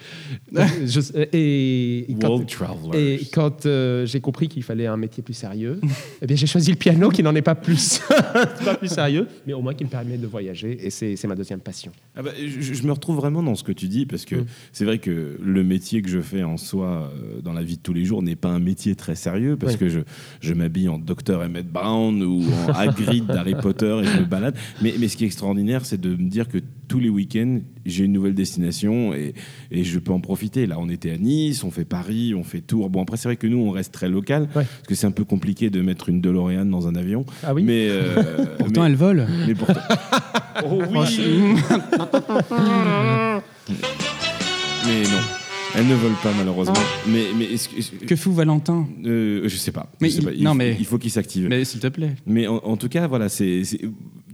[SPEAKER 4] Je- et, et quand,
[SPEAKER 3] World Travelers.
[SPEAKER 4] et quand, euh, j'ai compris qu'il fallait un métier plus sérieux, eh bien j'ai choisi le piano qui n'en est pas plus, pas plus sérieux, mais au moins qui me permet de voyager. Et c'est ma deuxième passion.
[SPEAKER 3] Ah bah, je, je me retrouve vraiment dans ce que tu dis parce que
[SPEAKER 4] Mm.
[SPEAKER 3] c'est vrai que le métier que je fais en soi euh, dans la vie de tous les jours n'est pas un métier très sérieux parce
[SPEAKER 4] Oui.
[SPEAKER 3] que je, je m'habille en Dr Emmett Brown ou en Hagrid d'Harry Potter et je me balade. Mais, mais ce qui est extraordinaire, c'est de me dire que tous les week-ends, j'ai une nouvelle destination et, et je peux en profiter. Là, on était à Nice, on fait Paris, on fait Tours. Bon, après, c'est vrai que nous, on reste très local
[SPEAKER 4] Ouais.
[SPEAKER 3] parce que c'est un peu compliqué de mettre une DeLorean dans un avion.
[SPEAKER 4] Ah oui
[SPEAKER 3] Mais, euh,
[SPEAKER 1] Pourtant
[SPEAKER 3] mais-
[SPEAKER 1] elle vole.
[SPEAKER 3] mais pourtant. oh oui Mais non. Elles ne volent pas malheureusement. Mais, mais est-ce que- est-ce que-
[SPEAKER 1] Que fout Valentin?
[SPEAKER 3] Euh, je sais pas.
[SPEAKER 1] Mais
[SPEAKER 3] Je sais
[SPEAKER 1] il-
[SPEAKER 3] pas.
[SPEAKER 1] non,
[SPEAKER 3] faut-
[SPEAKER 1] mais-
[SPEAKER 3] il faut qu'il s'active.
[SPEAKER 1] Mais s'il te plaît.
[SPEAKER 3] Mais en, en tout cas, voilà, c'est, c'est-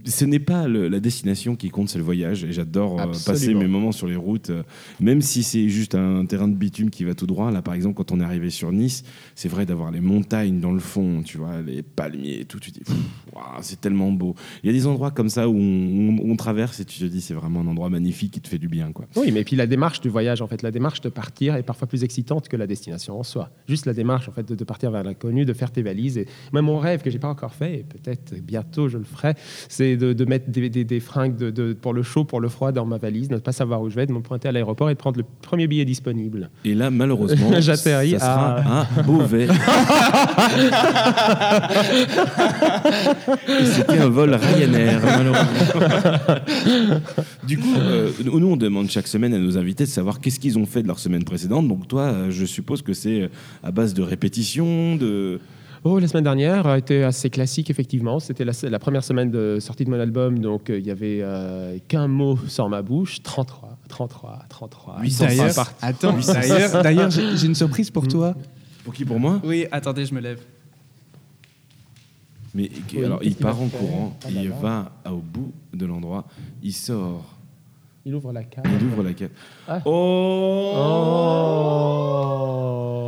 [SPEAKER 3] ce n'est pas le- la destination qui compte, c'est le voyage. Et j'adore euh, passer mes moments sur les routes, euh, même si c'est juste un terrain de bitume qui va tout droit. Là, par exemple, quand on est arrivé sur Nice, c'est vrai d'avoir les montagnes dans le fond, tu vois, les palmiers et tout. Tu te dis, waouh, c'est tellement beau. Il y a des endroits comme ça où on, on- on traverse et tu te dis, c'est vraiment un endroit magnifique qui te fait du bien, quoi.
[SPEAKER 4] Oui, mais puis la démarche du voyage, en fait, la démarche de partir est parfois plus excitante que la destination en soi. Juste la démarche, en fait, de, de partir vers l'inconnu, de faire tes valises. Et même mon rêve que j'ai pas encore fait, et peut-être bientôt je le ferai, c'est de, de mettre des, des- des fringues de, de- pour le chaud, pour le froid dans ma valise, ne pas savoir où je vais, de me pointer à l'aéroport et de prendre le premier billet disponible.
[SPEAKER 3] Et là, malheureusement,
[SPEAKER 4] J'atterris
[SPEAKER 3] ça sera à Beauvais. C'était un vol Ryanair, malheureusement. du coup, euh, nous, on demande chaque semaine à nos invités de savoir qu'est-ce qu'ils ont fait de leur semaine précédente. Donc toi, euh, je suppose que c'est euh, à base de répétitions, de...
[SPEAKER 4] Oh, la semaine dernière a été assez classique, effectivement. C'était la, la première semaine de sortie de mon album, donc euh, il y avait euh, qu'un mot sur ma bouche 33, 33, 33.
[SPEAKER 3] 800
[SPEAKER 1] D'ailleurs,
[SPEAKER 3] c'est parti.
[SPEAKER 1] attends, d'ailleurs, d'ailleurs, j'ai j'ai une surprise pour toi.
[SPEAKER 3] Pour qui, pour moi?
[SPEAKER 1] Oui, attendez, je me lève.
[SPEAKER 3] Mais
[SPEAKER 4] Oui,
[SPEAKER 3] alors, il part en courant, il va au bout de l'endroit, il sort,
[SPEAKER 4] Il ouvre la cave.
[SPEAKER 3] il ouvre la cave.
[SPEAKER 4] Ah.
[SPEAKER 3] Oh,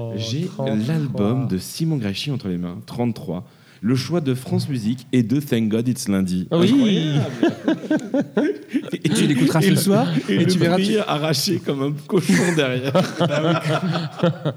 [SPEAKER 4] Oh
[SPEAKER 3] J'ai
[SPEAKER 4] 33.
[SPEAKER 3] l'album de Simon Gréchy entre les mains, 33. Le choix de France Musique et de Thank God It's lundi.
[SPEAKER 4] Oui.
[SPEAKER 1] Et tu l'écouteras ce soir
[SPEAKER 3] Et,
[SPEAKER 1] et tu verras.
[SPEAKER 3] prix arraché comme un cochon derrière.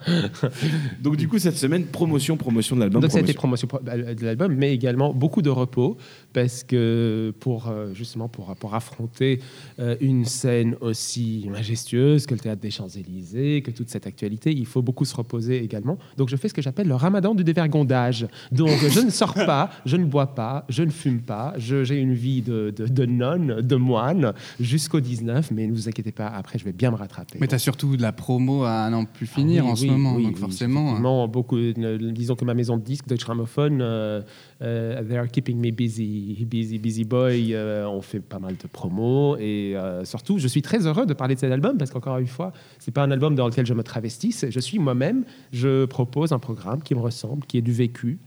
[SPEAKER 3] Donc du coup cette semaine promotion promotion de l'album.
[SPEAKER 4] Donc ça a été
[SPEAKER 3] promotion.
[SPEAKER 4] promotion pro- de l'album, mais également beaucoup de repos, parce que pour euh, justement pour, pour affronter euh, une scène aussi majestueuse que le théâtre des Champs-Élysées, que toute cette actualité, il faut beaucoup se reposer également. Donc je fais ce que j'appelle le ramadan du dévergondage. Donc je ne sors pas, je ne bois pas, je ne fume pas, j'ai une vie de, de, de nonne, de moine, jusqu'au 19, mais ne vous inquiétez pas, après je vais bien me rattraper.
[SPEAKER 1] Mais t'as surtout de la promo à n'en plus finir
[SPEAKER 4] Ah oui,
[SPEAKER 1] en ce
[SPEAKER 4] oui,
[SPEAKER 1] moment, donc forcément. hein.
[SPEAKER 4] beaucoup, euh, disons que ma maison de disques, Deutsche Grammophon, euh, euh, they are keeping me busy, busy, busy boy. euh, on fait pas mal de promos et euh, surtout, je suis très heureux de parler de cet album parce qu'encore une fois, c'est pas un album dans lequel je me travestis. Je suis moi-même. Je propose un programme qui me ressemble, qui est du vécu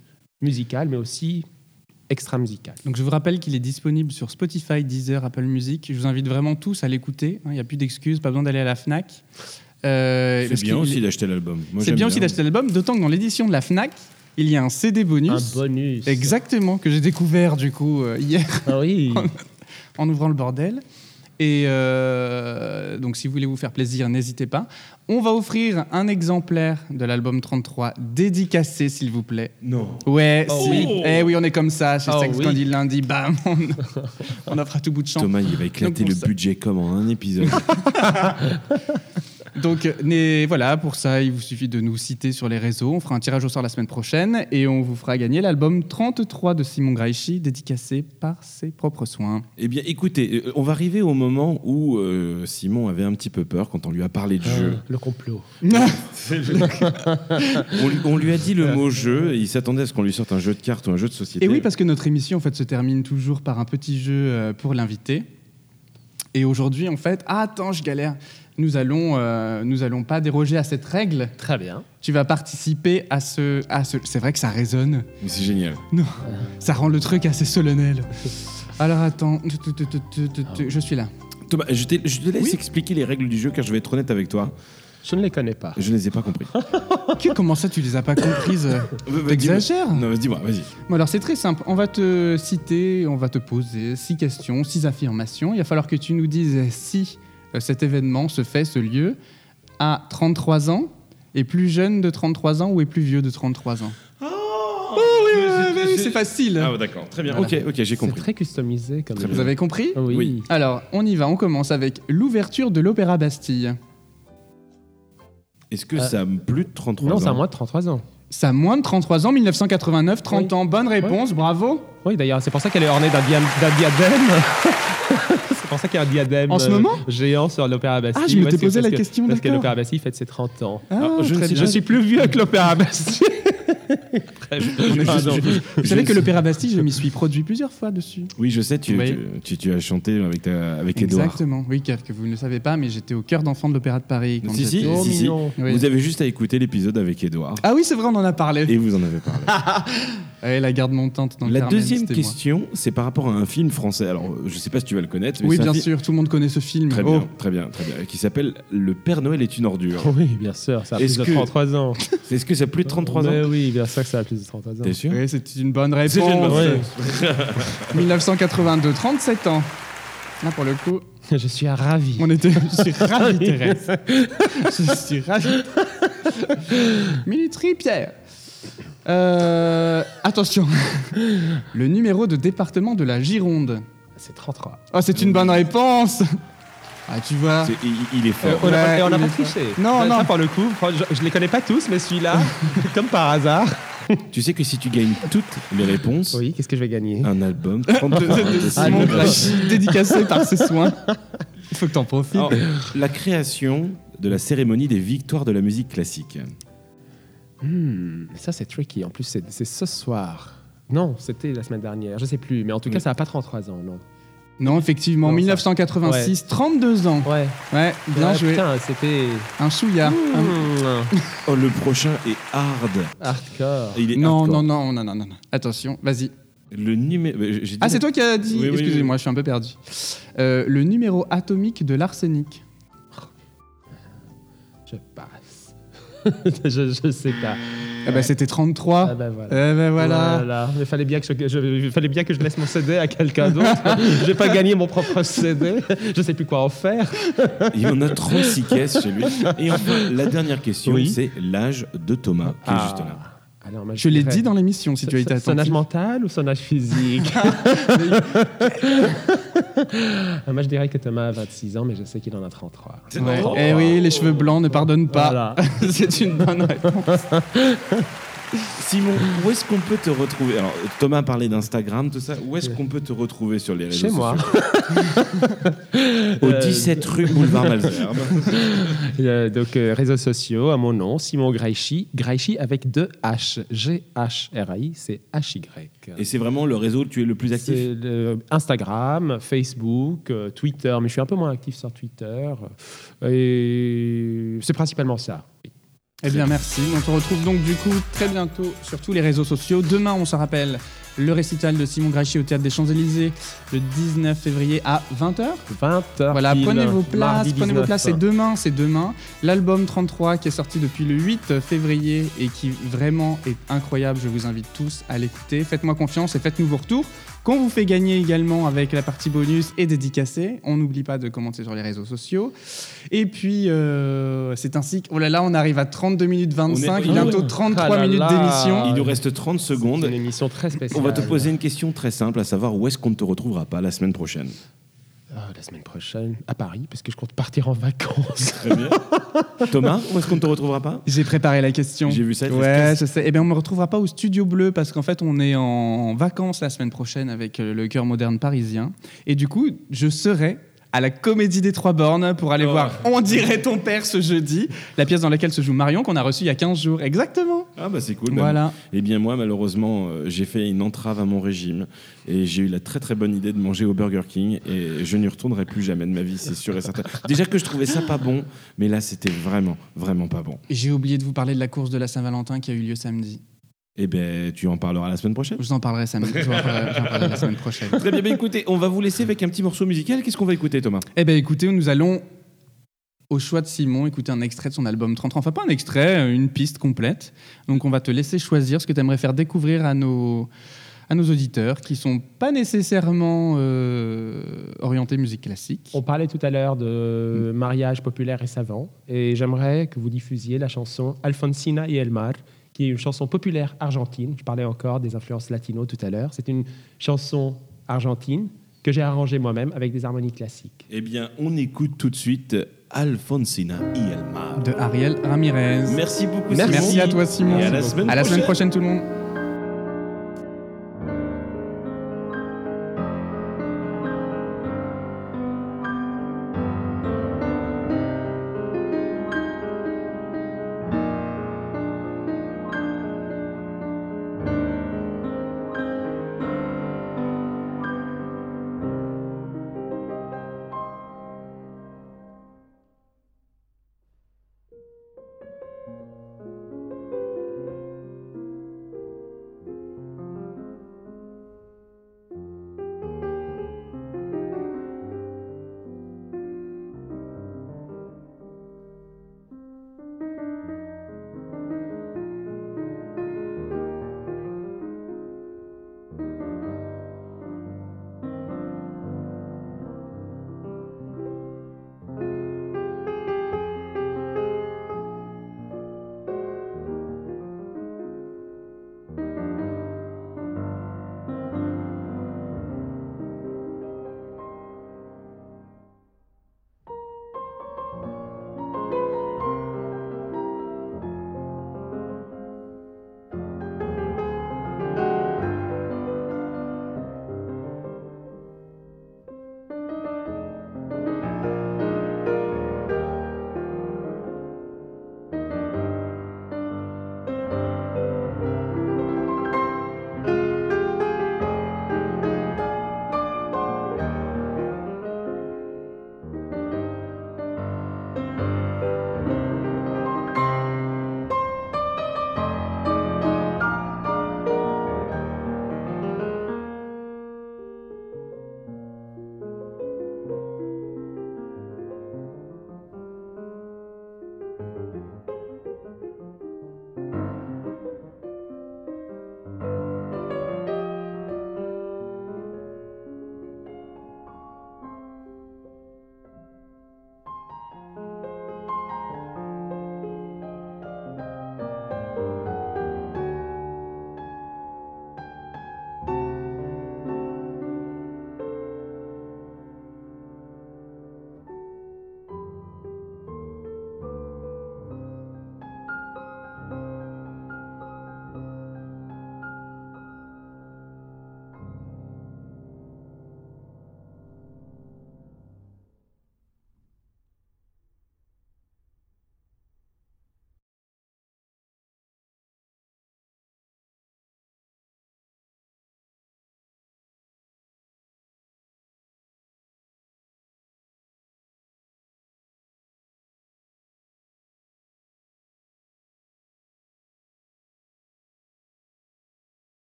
[SPEAKER 4] musical, mais aussi extra musical.
[SPEAKER 1] Donc je vous rappelle qu'il est disponible sur Spotify, Deezer, Apple Music. Je vous invite vraiment tous à l'écouter. hein, Il n'y a plus d'excuses, pas besoin d'aller à la Fnac. Euh,
[SPEAKER 3] C'est bien aussi d'acheter l'album.
[SPEAKER 1] C'est bien aussi d'acheter l'album, d'autant que dans l'édition de la Fnac, il y a un CD bonus.
[SPEAKER 4] Un bonus.
[SPEAKER 1] Exactement, que j'ai découvert du coup euh, hier
[SPEAKER 4] Ah oui.
[SPEAKER 1] en ouvrant le bordel. Et euh, donc, si vous voulez vous faire plaisir, n'hésitez pas. On va offrir un exemplaire de l'album 33 dédicacé, s'il vous plaît.
[SPEAKER 3] Non.
[SPEAKER 1] Ouais,
[SPEAKER 4] Oh
[SPEAKER 1] si.
[SPEAKER 4] oui.
[SPEAKER 1] Eh oui, on est comme ça chez
[SPEAKER 4] Oh
[SPEAKER 1] Sex
[SPEAKER 4] oui.
[SPEAKER 1] Candy lundi. Bam, on, on offre à tout bout de champ.
[SPEAKER 3] Thomas, il va éclater
[SPEAKER 1] Donc,
[SPEAKER 3] le budget comme en un épisode.
[SPEAKER 1] Donc, euh, mais voilà, pour ça, il vous suffit de nous citer sur les réseaux. On fera un tirage au sort la semaine prochaine et on vous fera gagner l'album 33 de Simon Graichi, dédicacé par ses propres soins.
[SPEAKER 3] eh bien, écoutez, euh, on va arriver au moment où euh, Simon avait un petit peu peur quand on lui a parlé de jeu.
[SPEAKER 4] Euh, le complot.
[SPEAKER 3] On, lui- on lui a dit le mot jeu et il s'attendait à ce qu'on lui sorte un jeu de cartes ou un jeu de société.
[SPEAKER 1] Et oui, parce que notre émission en fait se termine toujours par un petit jeu pour l'invité. Et aujourd'hui, en fait, ah, attends, je galère. Nous allons, euh, nous allons pas déroger à cette règle.
[SPEAKER 4] Très bien.
[SPEAKER 1] Tu vas participer à ce, à ce. C'est vrai que ça résonne.
[SPEAKER 3] Mais C'est génial.
[SPEAKER 1] Ça rend le truc assez solennel. Alors attends, tu- je suis là.
[SPEAKER 3] Thomas, je, te laisse
[SPEAKER 1] Oui.
[SPEAKER 3] expliquer les règles du jeu car je vais être honnête avec toi.
[SPEAKER 4] Je ne les connais pas.
[SPEAKER 3] Je ne les ai pas compris.
[SPEAKER 1] Que- comment ça, tu les as pas comprises? T'exagères?
[SPEAKER 3] Non, vas-y, dis-moi, vas-y.
[SPEAKER 1] Bon, alors c'est très simple. On va te citer, on va te poser six questions, six affirmations. Il va falloir que tu nous dises si euh, cet événement se fait, ce lieu, à 33 ans, est plus jeune de 33 ans ou est plus vieux de 33 ans. Oh, oui, oui, oui, oui, c'est facile.
[SPEAKER 3] Ah, ouais, d'accord, très bien.
[SPEAKER 1] Voilà.
[SPEAKER 3] Ok, ok, j'ai
[SPEAKER 4] C'est
[SPEAKER 3] compris.
[SPEAKER 4] très customisé comme
[SPEAKER 1] Vous avez compris
[SPEAKER 4] Ah Oui.
[SPEAKER 3] Oui.
[SPEAKER 1] Alors, on y va, on commence avec l'ouverture de l'Opéra Bastille.
[SPEAKER 3] Est-ce que
[SPEAKER 4] Euh,
[SPEAKER 3] ça a plus de 33
[SPEAKER 4] Non,
[SPEAKER 3] ans
[SPEAKER 4] c'est à moins de 33 ans.
[SPEAKER 1] Ça a moins de 33 ans, 1989, 30
[SPEAKER 4] Oui.
[SPEAKER 1] ans. Bonne réponse, bravo.
[SPEAKER 4] Oui, d'ailleurs, c'est pour ça qu'elle est ornée d'un diadème. c'est pour ça qu'il y a un diadème
[SPEAKER 1] En ce
[SPEAKER 4] euh,
[SPEAKER 1] moment
[SPEAKER 4] géant sur l'Opéra Bastille.
[SPEAKER 1] Ah, je m'étais posé la
[SPEAKER 4] que-
[SPEAKER 1] question,
[SPEAKER 4] Parce que l'Opéra Bastille fête ses 30 ans.
[SPEAKER 1] Ah,
[SPEAKER 3] Alors, je.
[SPEAKER 4] Je suis plus vieux que l'Opéra Bastille. Pardon.
[SPEAKER 1] Vous savez que l'Opéra Bastille, je m'y suis produit plusieurs fois dessus.
[SPEAKER 3] Oui, je sais, tu,
[SPEAKER 1] Oui.
[SPEAKER 3] tu, tu- tu as chanté avec, ta, avec Edouard.
[SPEAKER 1] Exactement, oui, car que vous ne le savez pas, mais j'étais au cœur d'enfant de l'Opéra de Paris. Quand
[SPEAKER 3] Si, si,
[SPEAKER 1] j'étais-
[SPEAKER 4] Oh,
[SPEAKER 3] si, si.
[SPEAKER 4] mignon.
[SPEAKER 1] Oui.
[SPEAKER 3] Vous avez juste à écouter l'épisode avec Edouard.
[SPEAKER 1] Ah oui, c'est vrai, on en a parlé.
[SPEAKER 3] Et vous en avez parlé.
[SPEAKER 1] Ouais, la garde montante dans le
[SPEAKER 3] La
[SPEAKER 1] Carmen,
[SPEAKER 3] deuxième
[SPEAKER 1] c'était moi.
[SPEAKER 3] question, c'est par rapport à un film français. Alors, je sais pas si tu vas le connaître. Mais
[SPEAKER 1] Oui,
[SPEAKER 3] c'est un
[SPEAKER 1] bien
[SPEAKER 3] film-
[SPEAKER 1] sûr, tout le monde connaît ce film.
[SPEAKER 3] Très
[SPEAKER 1] Oh.
[SPEAKER 3] bien, très bien, très bien. Qui s'appelle Le Père Noël est une ordure.
[SPEAKER 4] Oui, bien sûr, ça a
[SPEAKER 3] Est-ce
[SPEAKER 4] plus de
[SPEAKER 3] que-
[SPEAKER 4] 33 ans.
[SPEAKER 3] Est-ce que ça a plus de 33
[SPEAKER 4] Mais
[SPEAKER 3] ans
[SPEAKER 4] oui, bien sûr que ça a plus de 33 ans.
[SPEAKER 3] T'es sûr
[SPEAKER 1] Oui, c'est une bonne réponse.
[SPEAKER 3] C'est une bonne
[SPEAKER 4] Oui.
[SPEAKER 1] 1982, 37 ans. Là, pour le coup,
[SPEAKER 4] Je suis ravi.
[SPEAKER 1] on était. Je suis ravi, Thérèse. Je suis ravi. Minutri, Pierre. Euh, attention. Le numéro de département de la Gironde.
[SPEAKER 4] C'est 33.
[SPEAKER 1] Oh, c'est une bonne réponse. Ah, tu vois.
[SPEAKER 3] Il, il est
[SPEAKER 4] Euh,
[SPEAKER 3] fort.
[SPEAKER 4] on n'a
[SPEAKER 1] Ouais,
[SPEAKER 4] pas, et on n'a pas triché.
[SPEAKER 1] Non, non.
[SPEAKER 4] ça, pour le coup, je, je les connais pas tous, mais celui-là, comme par hasard.
[SPEAKER 3] Tu sais que si tu gagnes toutes les réponses,
[SPEAKER 4] Oui, qu'est-ce que je vais gagner
[SPEAKER 3] un album,
[SPEAKER 1] De,
[SPEAKER 3] 33
[SPEAKER 1] de- de
[SPEAKER 3] de
[SPEAKER 1] Simon
[SPEAKER 3] Simon
[SPEAKER 1] Grachy, dédicacé par ses soins. Il faut que t'en profites.
[SPEAKER 3] Alors, la création de la cérémonie des victoires de la musique classique.
[SPEAKER 4] Hmm, ça, c'est tricky. En plus, c'est c'est ce soir. Non, c'était la semaine dernière. Je sais plus. Mais en tout cas,
[SPEAKER 3] Oui.
[SPEAKER 4] ça n'a pas 33 ans, non.
[SPEAKER 1] Non, effectivement,
[SPEAKER 4] Non, ça-
[SPEAKER 1] 1986, 32 ans.
[SPEAKER 4] Ouais.
[SPEAKER 1] Ouais, bien
[SPEAKER 4] Ouais,
[SPEAKER 1] joué.
[SPEAKER 4] Putain, c'était.
[SPEAKER 1] Un chouïa. Un-
[SPEAKER 4] Hmm,
[SPEAKER 3] Oh, le prochain est hard.
[SPEAKER 4] hardcore.
[SPEAKER 3] Il est
[SPEAKER 1] Non,
[SPEAKER 3] hardcore.
[SPEAKER 1] non, non, non, non, non, non. Attention, vas-y.
[SPEAKER 3] Le numéro.
[SPEAKER 1] Ah, c'est toi qui as dit.
[SPEAKER 3] Oui, oui,
[SPEAKER 1] Excusez-moi, je suis un peu perdu. Euh, le numéro atomique de l'arsenic.
[SPEAKER 4] Je. je, je sais pas.
[SPEAKER 1] Ah bah, c'était 33.
[SPEAKER 4] Ah ben voilà.
[SPEAKER 1] Eh ben voilà.
[SPEAKER 4] Voilà. Il fallait bien que je, je- il fallait bien que je laisse mon CD à quelqu'un d'autre. je vais pas gagner mon propre CD. Je sais plus quoi en faire.
[SPEAKER 3] Il y en a 36 caisses chez lui. Et enfin, la dernière question,
[SPEAKER 4] Oui.
[SPEAKER 3] c'est l'âge de Thomas, qui est juste là.
[SPEAKER 4] Alors,
[SPEAKER 1] Je l'ai dit dans l'émission, si tu as été
[SPEAKER 4] Son âge
[SPEAKER 1] attentif.
[SPEAKER 4] mental ou son âge physique Ah, Moi, je dirais que Thomas a 26 ans, mais je sais qu'il en a 33.
[SPEAKER 1] Ouais. Eh oui, les cheveux blancs ne pardonnent pas.
[SPEAKER 4] Voilà.
[SPEAKER 1] c'est une bonne réponse.
[SPEAKER 3] Simon, où est-ce qu'on peut te retrouver Alors, Thomas parlé d'Instagram, tout ça. Où est-ce qu'on peut te retrouver sur les réseaux
[SPEAKER 4] Chez moi.
[SPEAKER 3] sociaux Au 17 rue Boulevard Malzerbe.
[SPEAKER 4] Euh, donc, euh, réseaux sociaux, à mon nom, Simon Graichi. Graichi avec deux H. G-H-R-A-I, c'est H-Y.
[SPEAKER 3] Et c'est vraiment le réseau où tu es le plus actif
[SPEAKER 4] le Instagram, Facebook, euh, Twitter, mais je suis un peu moins actif sur Twitter. euh, Et c'est principalement ça.
[SPEAKER 1] Eh bien, merci. On se retrouve donc du coup très bientôt sur tous les réseaux sociaux. Demain, on se rappelle le récital de Simon Grachy au Théâtre des Champs-Élysées le 19 février à 20h.
[SPEAKER 4] 20h.
[SPEAKER 1] Voilà, prenez vos places, prenez vos
[SPEAKER 4] 19.
[SPEAKER 1] places, c'est demain, c'est demain. L'album 33 qui est sorti depuis le 8 février et qui vraiment est incroyable, je vous invite tous à l'écouter. Faites-moi confiance et faites-nous vos retours. Qu'on vous fait gagner également avec la partie bonus et dédicacée. On n'oublie pas de commenter sur les réseaux sociaux. Et puis, euh, c'est ainsi que, oh là là, on arrive à 32 minutes 25,
[SPEAKER 3] On est-
[SPEAKER 1] bientôt
[SPEAKER 3] Ah
[SPEAKER 1] 33
[SPEAKER 4] là
[SPEAKER 1] minutes d'émission.
[SPEAKER 3] Il nous reste 30
[SPEAKER 4] C'est
[SPEAKER 3] secondes.
[SPEAKER 4] une émission très spéciale.
[SPEAKER 3] On va te poser une question très simple, à savoir où est-ce qu'on ne te retrouvera pas la semaine prochaine?
[SPEAKER 4] Ah, la semaine prochaine, à Paris, parce que je compte partir en vacances.
[SPEAKER 3] Très bien. Thomas, où est-ce qu'on ne te retrouvera pas?
[SPEAKER 1] J'ai préparé la question.
[SPEAKER 3] J'ai vu ça.
[SPEAKER 1] Ouais, je sais. Eh bien, on me retrouvera pas au Studio Bleu parce qu'en fait, on est en vacances la semaine prochaine avec euh, le Cœur moderne parisien. Et du coup, je serai à la Comédie des Trois Bornes pour aller
[SPEAKER 3] Oh.
[SPEAKER 1] voir On dirait ton père ce jeudi, la pièce dans laquelle se joue Marion qu'on a reçue il y a 15 jours. Exactement.
[SPEAKER 3] Ah bah c'est cool.
[SPEAKER 1] Voilà.
[SPEAKER 3] Eh bien moi malheureusement euh, j'ai fait une entrave à mon régime et j'ai eu la très très bonne idée de manger au Burger King et je n'y retournerai plus jamais de ma vie c'est sûr et certain. Déjà que je trouvais ça pas bon mais là c'était vraiment vraiment pas bon.
[SPEAKER 1] J'ai oublié de vous parler de la course de la Saint-Valentin qui a eu lieu samedi.
[SPEAKER 3] Eh ben tu en parleras la semaine prochaine.
[SPEAKER 1] Je vous en parlerai samedi. Je vous en parlerai, j'en parlerai la semaine prochaine.
[SPEAKER 3] Très bien, bien écoutez, on va vous laisser avec un petit morceau musical. Qu'est-ce qu'on va écouter Thomas?
[SPEAKER 1] Eh bien, écoutez, nous allons, au choix de Simon, écouter un extrait de son album 33. Enfin, pas un extrait, une piste complète. Donc, on va te laisser choisir ce que tu aimerais faire découvrir à nos, à nos auditeurs qui sont pas nécessairement euh, orientés musique classique.
[SPEAKER 4] On parlait tout à l'heure de mariage populaire et savant, et j'aimerais que vous diffusiez la chanson Alfonsina y El Mar, qui est une chanson populaire argentine. Je parlais encore des influences latino tout à l'heure. C'est une chanson argentine que j'ai arrangée moi-même avec des harmonies classiques.
[SPEAKER 3] Eh bien, on écoute tout de suite Alfonsina y el Mar.
[SPEAKER 1] De Ariel Ramirez.
[SPEAKER 3] Merci beaucoup
[SPEAKER 1] Merci,
[SPEAKER 3] Simon.
[SPEAKER 1] à toi, Simon.
[SPEAKER 3] Et à la semaine
[SPEAKER 1] À la semaine
[SPEAKER 3] prochaine.
[SPEAKER 1] prochaine, tout le monde.